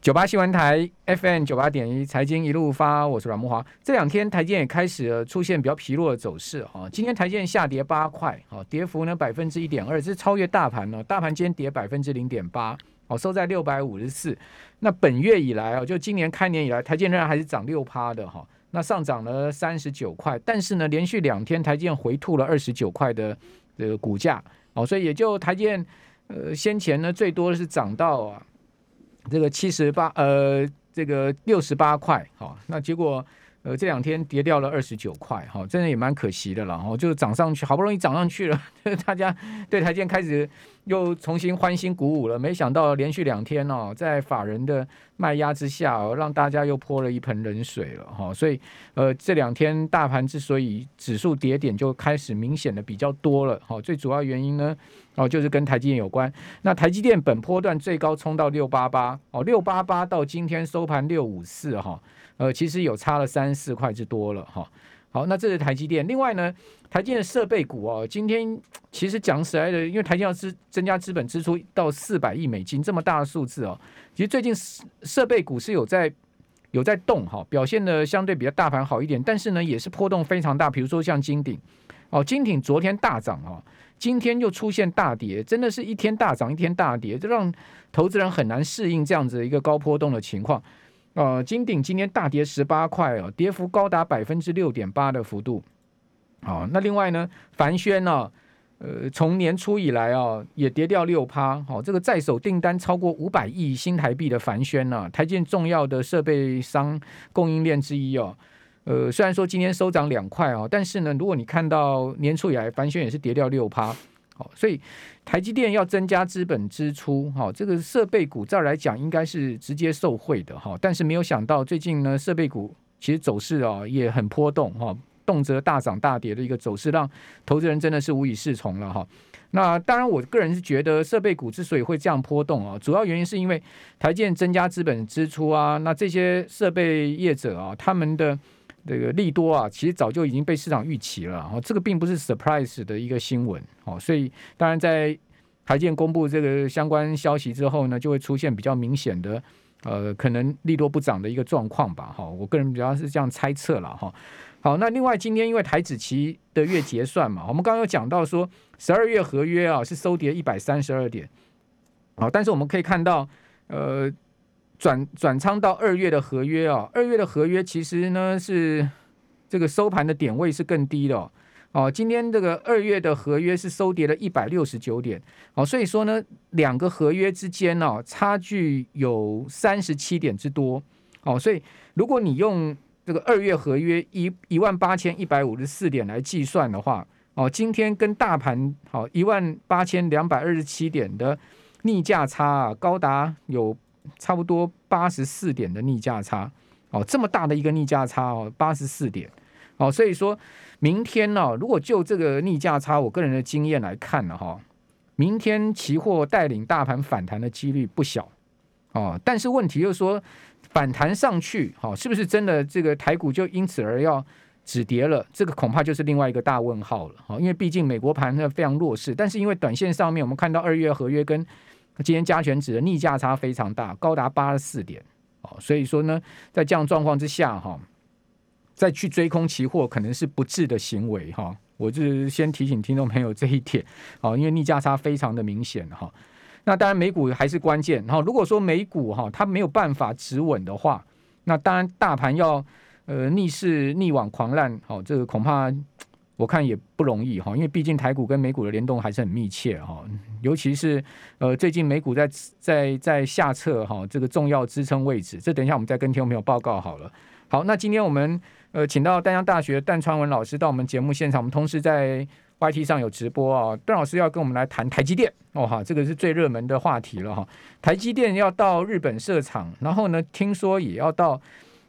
九八新闻台 FM 九八点一财经一路发，我是阮慕华。这两天台建也开始出现比较疲弱的走势啊。今天台建下跌八块，好，跌幅呢百分之一点二，是超越大盘了。大盘今天跌百分之零点八，哦，收在六百五十四。那本月以来啊，就今年开年以来，台建仍然还是涨六趴的哈。那上涨了三十九块，但是呢，连续两天台建回吐了二十九块的这个股价，哦，所以也就台建呃先前呢最多是涨到啊。这个七十八，呃，这个六十八块，好，那结果，呃，这两天跌掉了二十九块，哈，真的也蛮可惜的了，哈，就涨上去，好不容易涨上去了，大家对台积电开始又重新欢欣鼓舞了，没想到连续两天哦，在法人的卖压之下，哦，让大家又泼了一盆冷水了，哈，所以，呃，这两天大盘之所以指数跌点就开始明显的比较多了，哈，最主要原因呢。哦，就是跟台积电有关。那台积电本波段最高冲到六八八，哦，六八八到今天收盘六五四，哈，呃，其实有差了三四块之多了，哈。好，那这是台积电。另外呢，台积电的设备股哦，今天其实讲起来的，因为台积要支增加资本支出到四百亿美金这么大的数字哦，其实最近设备股是有在有在动哈，表现的相对比较大盘好一点，但是呢，也是波动非常大。比如说像金鼎，哦，金鼎昨天大涨哦。今天又出现大跌，真的是一天大涨一天大跌，这让投资人很难适应这样子一个高波动的情况。呃，金鼎今天大跌十八块哦，跌幅高达百分之六点八的幅度。好，那另外呢，凡轩呢，呃，从年初以来啊，也跌掉六趴。好，这个在手订单超过五百亿新台币的凡轩呢，台建重要的设备商供应链之一哦。呃，虽然说今天收涨两块啊，但是呢，如果你看到年初以来，凡轩也是跌掉六趴，所以台积电要增加资本支出，哈，这个设备股照来讲应该是直接受惠的哈，但是没有想到最近呢，设备股其实走势啊也很波动哈，动辄大涨大跌的一个走势，让投资人真的是无以适从了哈。那当然，我个人是觉得设备股之所以会这样波动啊，主要原因是因为台积电增加资本支出啊，那这些设备业者啊，他们的这个利多啊，其实早就已经被市场预期了，哦，这个并不是 surprise 的一个新闻，哦，所以当然在台建公布这个相关消息之后呢，就会出现比较明显的，呃，可能利多不涨的一个状况吧，哈，我个人比较是这样猜测了，哈。好，那另外今天因为台指期的月结算嘛，我们刚刚有讲到说十二月合约啊是收跌一百三十二点，好，但是我们可以看到，呃。转转仓到二月的合约啊，二月的合约其实呢是这个收盘的点位是更低的哦。哦，今天这个二月的合约是收跌了一百六十九点，哦，所以说呢，两个合约之间呢差距有三十七点之多。哦，所以如果你用这个二月合约一一万八千一百五十四点来计算的话，哦，今天跟大盘好一万八千两百二十七点的逆价差啊，高达有。差不多八十四点的逆价差哦，这么大的一个逆价差哦，八十四点。哦，所以说明天呢，如果就这个逆价差，我个人的经验来看呢，哈，明天期货带领大盘反弹的几率不小。哦，但是问题就是说反弹上去，哈，是不是真的这个台股就因此而要止跌了？这个恐怕就是另外一个大问号了，哈，因为毕竟美国盘呢非常弱势，但是因为短线上面我们看到二月合约跟今天加权指的逆价差非常大，高达八十四点哦，所以说呢，在这样状况之下哈，再去追空期货可能是不智的行为哈。我就是先提醒听众朋友这一点哦，因为逆价差非常的明显哈。那当然美股还是关键哈。如果说美股哈它没有办法止稳的话，那当然大盘要呃逆势逆往狂澜，好，这个恐怕。我看也不容易哈，因为毕竟台股跟美股的联动还是很密切哈，尤其是呃最近美股在在在下测哈这个重要支撑位置，这等一下我们再跟听众朋友报告好了。好，那今天我们呃请到淡江大学段昌文老师到我们节目现场，我们同时在 YT 上有直播啊，段老师要跟我们来谈台积电哦哈，这个是最热门的话题了哈。台积电要到日本设厂，然后呢听说也要到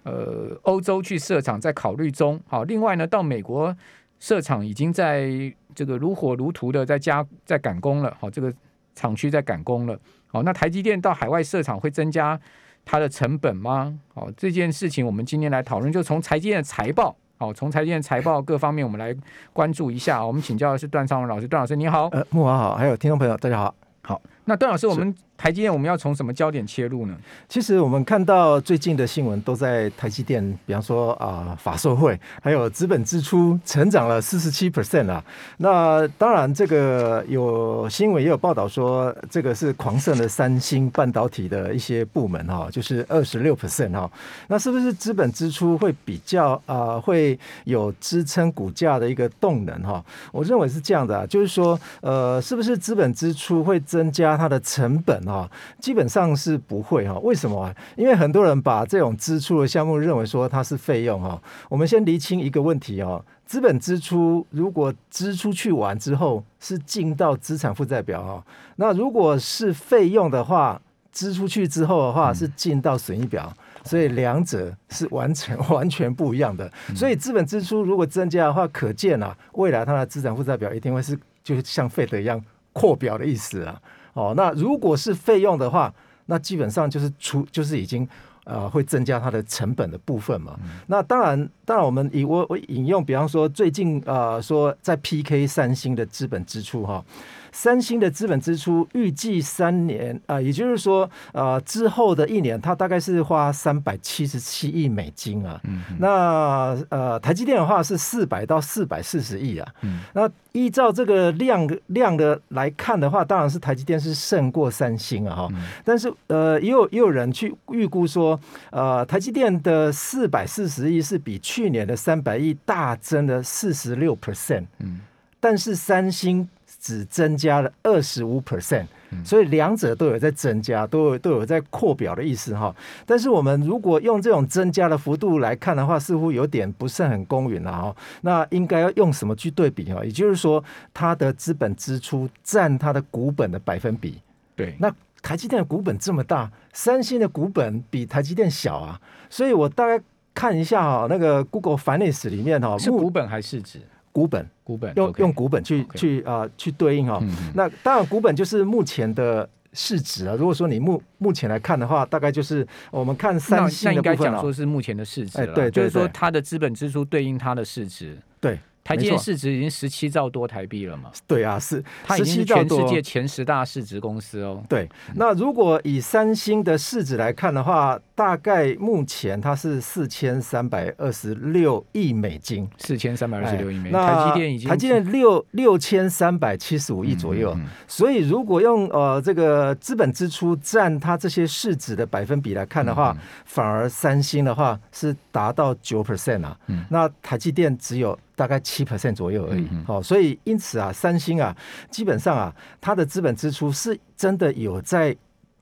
呃欧洲去设厂，在考虑中。好，另外呢到美国。设厂已经在这个如火如荼的在加在赶工了，好，这个厂区在赶工了，好，那台积电到海外设厂会增加它的成本吗？好，这件事情我们今天来讨论，就从台积电的财报，好，从台积电财报各方面我们来关注一下。我们请教的是段昌文老师，段老师你好，呃，木华好，还有听众朋友大家好，好，那段老师，我们台积电我们要从什么焦点切入呢？其实我们看到最近的新闻都在台积电，比方说啊、法说会，还有资本支出成长了四十七 percent 啊。那当然这个有新闻也有报道说，这个是狂胜的三星半导体的一些部门哈，就是二十六 percent 哈。那是不是资本支出会比较啊、会有支撑股价的一个动能哈？我认为是这样的啊，就是说呃是不是资本支出会增加它的成本啊？基本上是不会哈，为什么？因为很多人把这种支出的项目认为说它是费用哈。我们先厘清一个问题哦，资本支出如果支出去完之后是进到资产负债表哈，那如果是费用的话，支出去之后的话是进到损益表，所以两者是完全 完全不一样的。所以资本支出如果增加的话，可见啊，未来它的资产负债表一定会是就是像费德一样扩表的意思啊。哦，那如果是费用的话，那基本上就是出就是已经呃会增加它的成本的部分嘛。嗯、那当然，当然我们以我我引用，比方说最近呃说在 PK 三星的资本支出哈。哦三星的资本支出预计三年啊、呃，也就是说，呃，之后的一年，它大概是花三百七十七亿美金啊。嗯。那呃，台积电的话是四百到四百四十亿啊。嗯。那依照这个量量的来看的话，当然是台积电是胜过三星啊哈。嗯。但是呃，也有也有人去预估说，呃，台积电的四百四十亿是比去年的三百亿大增了四十六 percent。嗯。但是三星。只增加了二十五 percent，所以两者都有在增加，都有都有在扩表的意思哈。但是我们如果用这种增加的幅度来看的话，似乎有点不是很公允了哈。那应该要用什么去对比哈？也就是说，它的资本支出占它的股本的百分比。对，那台积电的股本这么大，三星的股本比台积电小啊，所以我大概看一下哈，那个 Google Finance 里面哈，是股本还是市值？股本，股本用用股本去.去啊、呃、去对应哈、哦，嗯、那当然股本就是目前的市值啊。如果说你目目前来看的话，大概就是我们看三星的部分、哦、那应该讲说是目前的市值对，就是说它的资本支出对应它的市值，对。台积电市值已经十七兆多台币了嘛？对啊，是它已经是全世界前十大市值公司哦。对，那如果以三星的市值来看的话，大概目前它是四千三百二十六亿美金，四千三百二十六亿美金。那台积电已经台积电六六千三百七十五亿左右。嗯嗯、所以如果用呃这个资本支出占它这些市值的百分比来看的话，反而三星的话是达到九 percent 啊。嗯、那台积电只有。大概七 percent 左右而已，好、嗯哼，所以因此啊，三星啊，基本上啊，它的资本支出是真的有在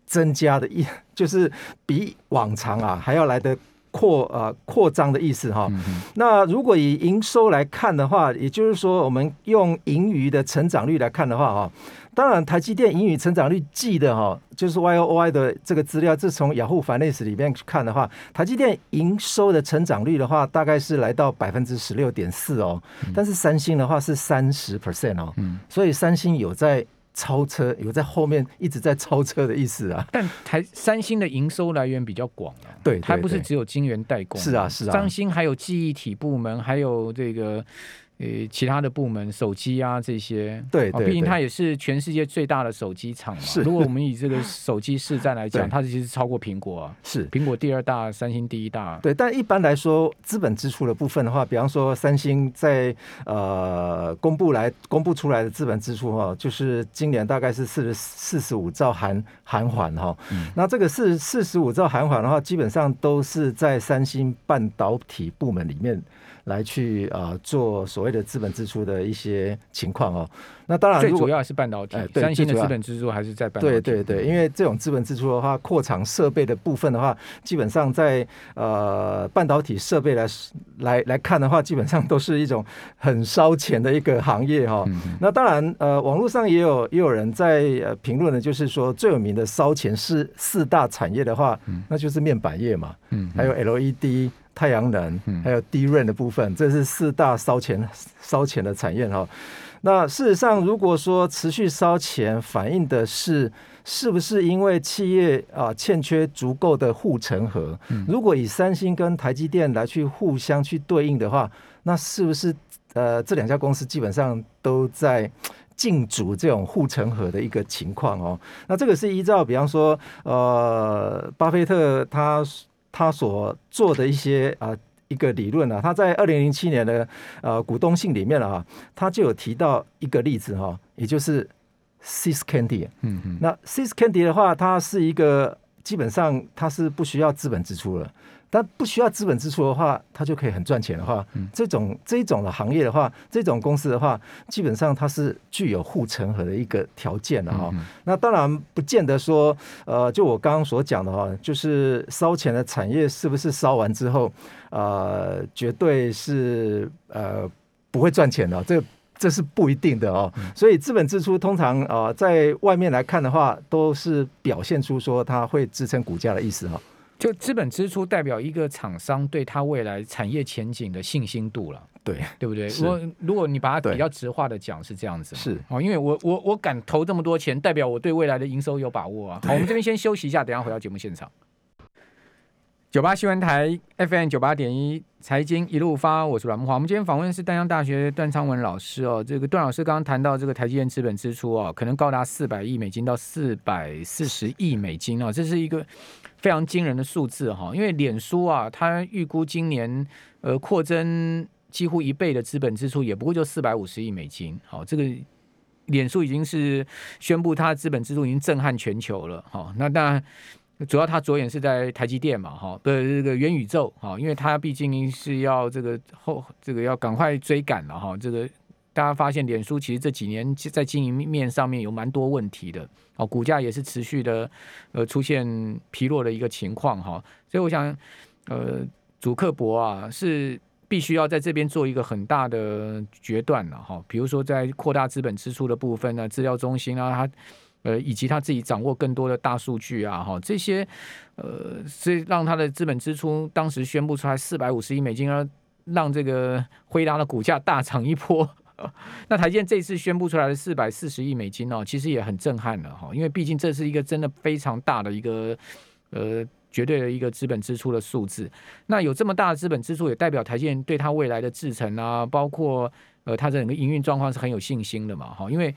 增加的，一就是比往常啊还要来得扩呃扩张的意思哈。嗯、那如果以营收来看的话，也就是说，我们用盈余的成长率来看的话哈。当然，台积电盈余成长率记的哈，就是 Y O Y 的这个资料，这从雅虎 Finance 里面去看的话，台积电营收的成长率的话，大概是来到百分之十六点四哦。但是三星的话是三十 percent 哦，嗯，所以三星有在超车，有在后面一直在超车的意思啊。但台三星的营收来源比较广啊，对，它不是只有晶圆代工，是啊是啊，三星还有记忆体部门，还有这个。呃，其他的部门，手机啊这些，对，毕竟它也是全世界最大的手机厂嘛。是，如果我们以这个手机市占来讲，它其实超过苹果啊。是，苹果第二大，三星第一大。对，但一般来说，资本支出的部分的话，比方说三星在呃公布来公布出来的资本支出哈，就是今年大概是四十四十五兆韩韩元哈。嗯。那这个四四十五兆韩元的话，基本上都是在三星半导体部门里面。来去啊、呃、做所谓的资本支出的一些情况哦，那当然最主要还是半导体，哎、三星的资本支出还是在半导体。对对对，因为这种资本支出的话，扩厂设备的部分的话，基本上在呃半导体设备来来来看的话，基本上都是一种很烧钱的一个行业哈、哦。嗯、那当然呃，网络上也有也有人在呃评论的，就是说最有名的烧钱是四大产业的话，嗯、那就是面板业嘛，嗯，还有 LED。太阳能，还有 DRAM 的部分，这是四大烧钱烧钱的产业哈。那事实上，如果说持续烧钱，反映的是是不是因为企业啊欠缺足够的护城河？如果以三星跟台积电来去互相去对应的话，那是不是呃这两家公司基本上都在禁足这种护城河的一个情况哦。那这个是依照比方说呃，巴菲特他他所做的一些啊。一个理论啊，他在二零零七年的呃股东信里面啊，他就有提到一个例子哈，也就是 See's Candy。嗯嗯。那 See's Candy 的话，它是一个基本上它是不需要资本支出了。但不需要资本支出的话，它就可以很赚钱的话，嗯、这种这种的行业的话，这种公司的话，基本上它是具有护城河的一个条件的哈。那当然不见得说，呃，就我刚刚所讲的哈，就是烧钱的产业是不是烧完之后，呃，绝对是呃不会赚钱的，这这是不一定的哦。嗯、所以资本支出通常啊、呃，在外面来看的话，都是表现出说它会支撑股价的意思哈。就资本支出代表一个厂商对他未来产业前景的信心度了，对对不对？如果如果你把它比较直化的讲是这样子，是哦，因为我我我敢投这么多钱，代表我对未来的营收有把握啊。好，我们这边先休息一下，等下回到节目现场。九八新闻台 FM 九八点一财经一路发，我是阮木华。我们今天访问是淡江大学段昌文老师哦。这个段老师刚刚谈到这个台积电资本支出哦，可能高达四百亿美金到四百四十亿美金哦，这是一个非常惊人的数字哈。因为脸书啊，它预估今年呃扩增几乎一倍的资本支出，也不过就四百五十亿美金。好，这个脸书已经是宣布它的资本支出已经震撼全球了。好，那当然。主要他着眼是在台积电嘛，哈，的这个元宇宙，哈，因为它毕竟是要这个后这个要赶快追赶了，哈，这个大家发现脸书其实这几年在经营面上面有蛮多问题的，哦，股价也是持续的呃出现疲弱的一个情况，哈，所以我想，呃，祖克伯啊是必须要在这边做一个很大的决断了，哈，比如说在扩大资本支出的部分呢，资料中心啊，它。呃，以及他自己掌握更多的大数据啊，哈，这些，呃，所以让他的资本支出当时宣布出来四百五十亿美金，而让这个辉达的股价大涨一波。那台积电这次宣布出来的四百四十亿美金哦，其实也很震撼了哈，因为毕竟这是一个真的非常大的一个呃绝对的一个资本支出的数字。那有这么大的资本支出，也代表台积电对它未来的制程啊，包括呃它整个营运状况是很有信心的嘛，哈，因为。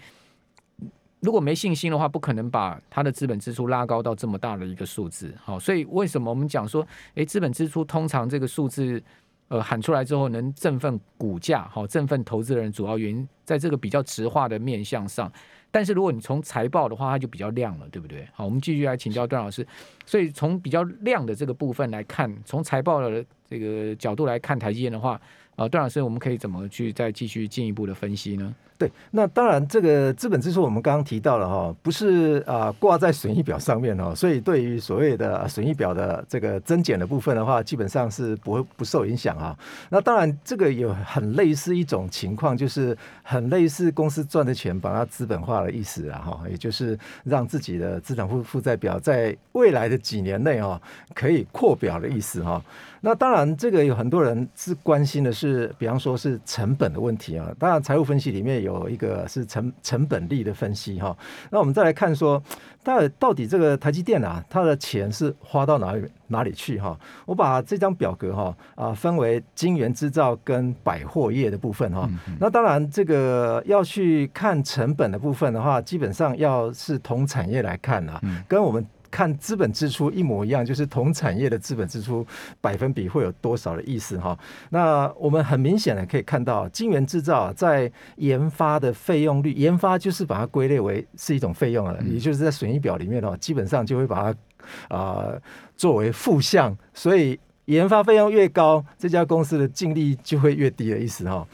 如果没信心的话，不可能把它的资本支出拉高到这么大的一个数字。好，所以为什么我们讲说，诶，资本支出通常这个数字，呃，喊出来之后能振奋股价，好，振奋投资人，主要原因在这个比较直化的面向上。但是如果你从财报的话，它就比较亮了，对不对？好，我们继续来请教段老师。所以从比较亮的这个部分来看，从财报的这个角度来看台积电的话。啊，段老师，我们可以怎么去再继续进一步的分析呢？对，那当然，这个资本支出我们刚刚提到了哈，不是啊挂在损益表上面哦，所以对于所谓的损益表的这个增减的部分的话，基本上是不会不受影响啊。那当然，这个有很类似一种情况，就是很类似公司赚的钱把它资本化的意思啊哈，也就是让自己的资产负负债表在未来的几年内啊可以扩表的意思哈。那当然，这个有很多人是关心的是，比方说是成本的问题啊。当然，财务分析里面有一个是成成本力的分析哈。那我们再来看说，到到底这个台积电啊，它的钱是花到哪里哪里去哈？我把这张表格哈啊分为晶圆制造跟百货业的部分哈。那当然，这个要去看成本的部分的话，基本上要是同产业来看啊，跟我们。看资本支出一模一样，就是同产业的资本支出百分比会有多少的意思哈。那我们很明显的可以看到，晶圆制造在研发的费用率，研发就是把它归类为是一种费用了，也就是在损益表里面的话，基本上就会把它啊作为负项，所以研发费用越高，这家公司的净利就会越低的意思哈。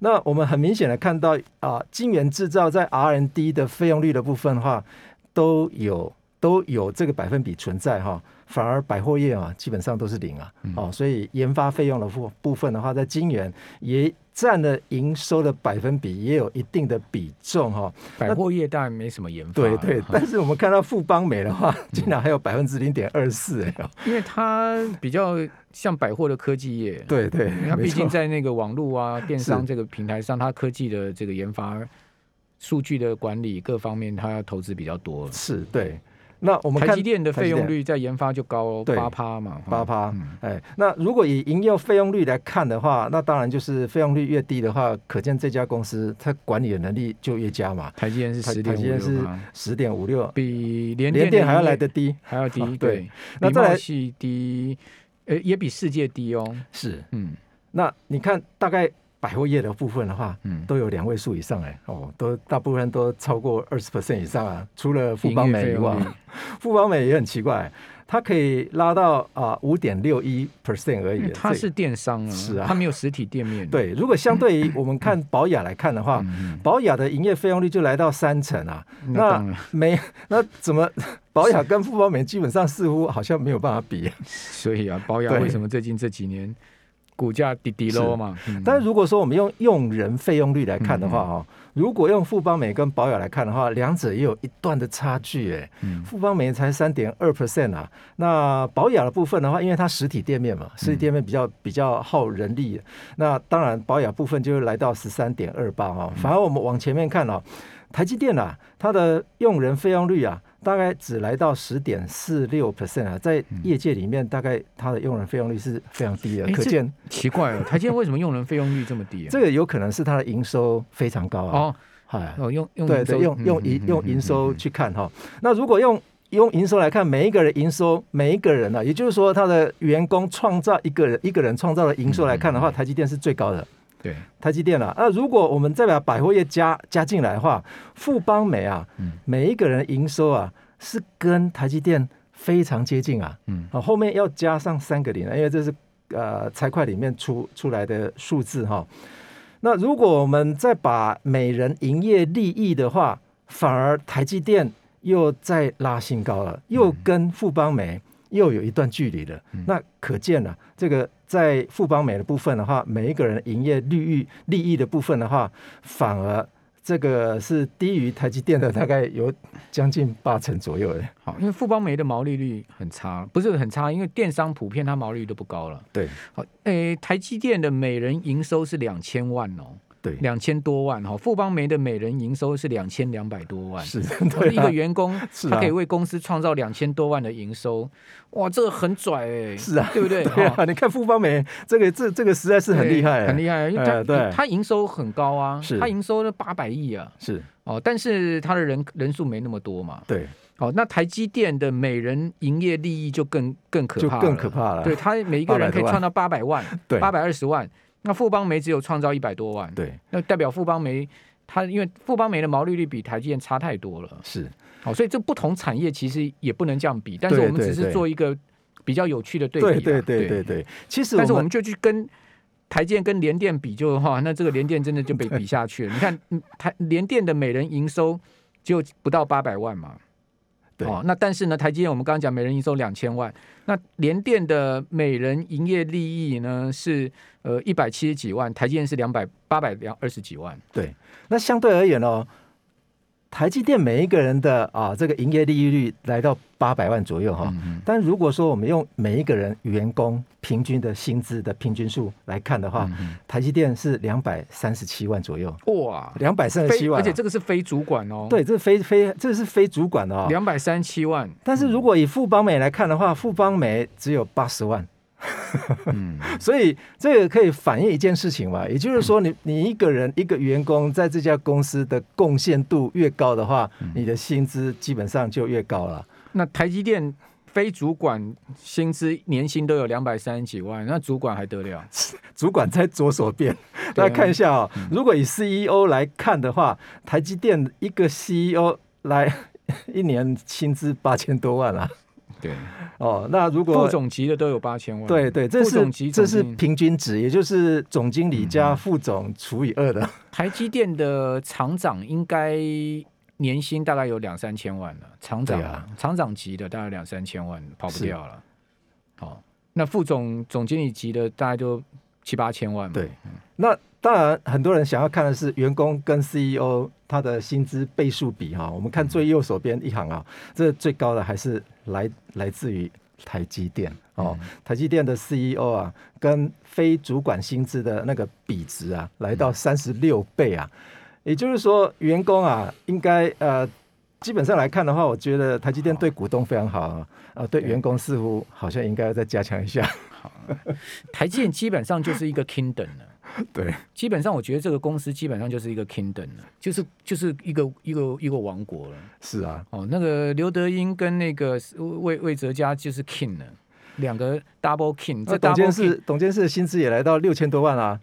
那我们很明显的看到啊，晶圆制造在 R N D 的费用率的部分的话，都有。都有这个百分比存在哈，反而百货业啊基本上都是零啊，哦，所以研发费用的部部分的话，在金元也占了营收的百分比，也有一定的比重哈。百货业当然没什么研发，对对，但是我们看到富邦美的话，竟然还有百分之零点二四哎，因为它比较像百货的科技业，对对，它毕竟在那个网络啊电商这个平台上，它科技的这个研发、数据的管理各方面，它要投资比较多，是对。那我们看台积电的费用率在研发就高八趴嘛，八趴。哎，那如果以营业费用率来看的话，那当然就是费用率越低的话，可见这家公司它管理的能力就越佳嘛。台积电是十点五六，是十点五六，比联电还要来得低，还要低。对，那再来低，呃，也比世界低哦。是，嗯，那你看大概。百货业的部分的话，嗯，都有两位数以上哎，哦，都大部分都超过二十 percent 以上啊。除了富邦美以外，富邦美也很奇怪，它可以拉到啊五点六一 percent 而已。它是电商啊，是啊，它没有实体店面。对，如果相对于我们看保雅来看的话，保雅的营业费用率就来到三成啊。那没 那怎么保雅跟富邦美基本上似乎好像没有办法比。所以啊，保雅为什么最近这几年？股价低低落嘛，但是如果说我们用用人费用率来看的话，哈，如果用富邦美跟保雅来看的话，两者也有一段的差距，哎，富邦美才三点二 percent 啊，那保雅的部分的话，因为它实体店面嘛，实体店面比较比较耗人力，那当然保雅部分就来到十三点二八啊，反而我们往前面看啊，台积电啊，它的用人费用率啊。大概只来到十点四六 percent 啊，在业界里面，大概它的用人费用率是非常低的，可见奇怪了，台积电为什么用人费用率这么低？啊这个有可能是它的营收非常高啊。哦，嗨，哦，用用对对，用用营用营收去看哈。那如果用用营收来看，每一个人营收，每一个人呢，也就是说，他的员工创造一个人一个人创造的营收来看的话，台积电是最高的。对，台积电啊，那如果我们再把百货业加加进来的话，富邦美啊，每一个人营收啊是跟台积电非常接近啊，嗯，好，后面要加上三个零，因为这是呃财会里面出出来的数字哈。那如果我们再把每人营业利益的话，反而台积电又再拉新高了，又跟富邦美又有一段距离了。那可见了这个。在富邦美的部分的话，每一个人营业利益利益的部分的话，反而这个是低于台积电的，大概有将近八成左右的。好，因为富邦美的毛利率很差，不是很差，因为电商普遍它毛利率都不高了。对，好，诶，台积电的每人营收是两千万哦。对，两千多万哈，富邦媒的每人营收是两千两百多万，是一个员工 他可以为公司创造两千多万的营收，哇，这个很拽哎，是啊，对不对？对啊，你看富邦媒这个这这个实在是很厉害，很厉害，因为他对。他营收很高啊，是，他营收了八百亿啊，是。哦，但是他的人人数没那么多嘛，对，哦，那台积电的每人营业利益就更更可怕，更可怕了，对他每一个人可以创造八百万，对，八百二十万。那富邦煤只有创造一百多万，对，那代表富邦煤它因为富邦煤的毛利率比台积电差太多了，是，好，所以这不同产业其实也不能这样比，但是我们只是做一个比较有趣的对比，对对对对对，其实但是我们就去跟台积电跟联电比就哈，那这个联电真的就被 比下去了。你看台联电的每人营收就不到八百万嘛。对哦，那但是呢，台积电我们刚刚讲每人营收两千万，那联电的每人营业利益呢是呃一百七十几万，台积电是两百八百两二十几万。对，那相对而言哦。台积电每一个人的啊，这个营业利益率来到八百万左右哈。但如果说我们用每一个人员工平均的薪资的平均数来看的话，台积电是两百三十七万左右。哇，两百三十七万，而且这个是非主管哦。对，这是非非这是非主管的哦。两百三十七万。但是如果以富邦美来看的话，富邦美只有八十万。嗯，所以这个可以反映一件事情嘛，也就是说你，你你一个人一个员工在这家公司的贡献度越高的话，你的薪资基本上就越高了。那台积电非主管薪资年薪都有两百三十几万，那主管还得了？主管在左手边，大家看一下啊、哦。如果以 CEO 来看的话，台积电一个 CEO 来 一年薪资八千多万啊。对，哦，那如果副总级的都有八千万，对对，这是这是平均值，也就是总经理加副总除以二的。嗯、台积电的厂长应该年薪大概有两三千万了，厂长啊，厂长级的大概两三千万跑不掉了。哦，那副总总经理级的大概就七八千万嘛。对，那当然很多人想要看的是员工跟 CEO 他的薪资倍数比哈，我们看最右手边一行啊，这最高的还是。来来自于台积电哦，台积电的 CEO 啊，跟非主管薪资的那个比值啊，来到三十六倍啊，也就是说，员工啊，应该呃基本上来看的话，我觉得台积电对股东非常好啊，呃，对员工似乎好像应该要再加强一下。好，台积电基本上就是一个 kingdom 了，对，基本上我觉得这个公司基本上就是一个 kingdom 了，就是就是一个一个一个王国了。是啊，哦，那个刘德英跟那个魏魏哲家就是 king 了。两个 double king，这 double king，董监事董监事的薪资也来到六千多万啊！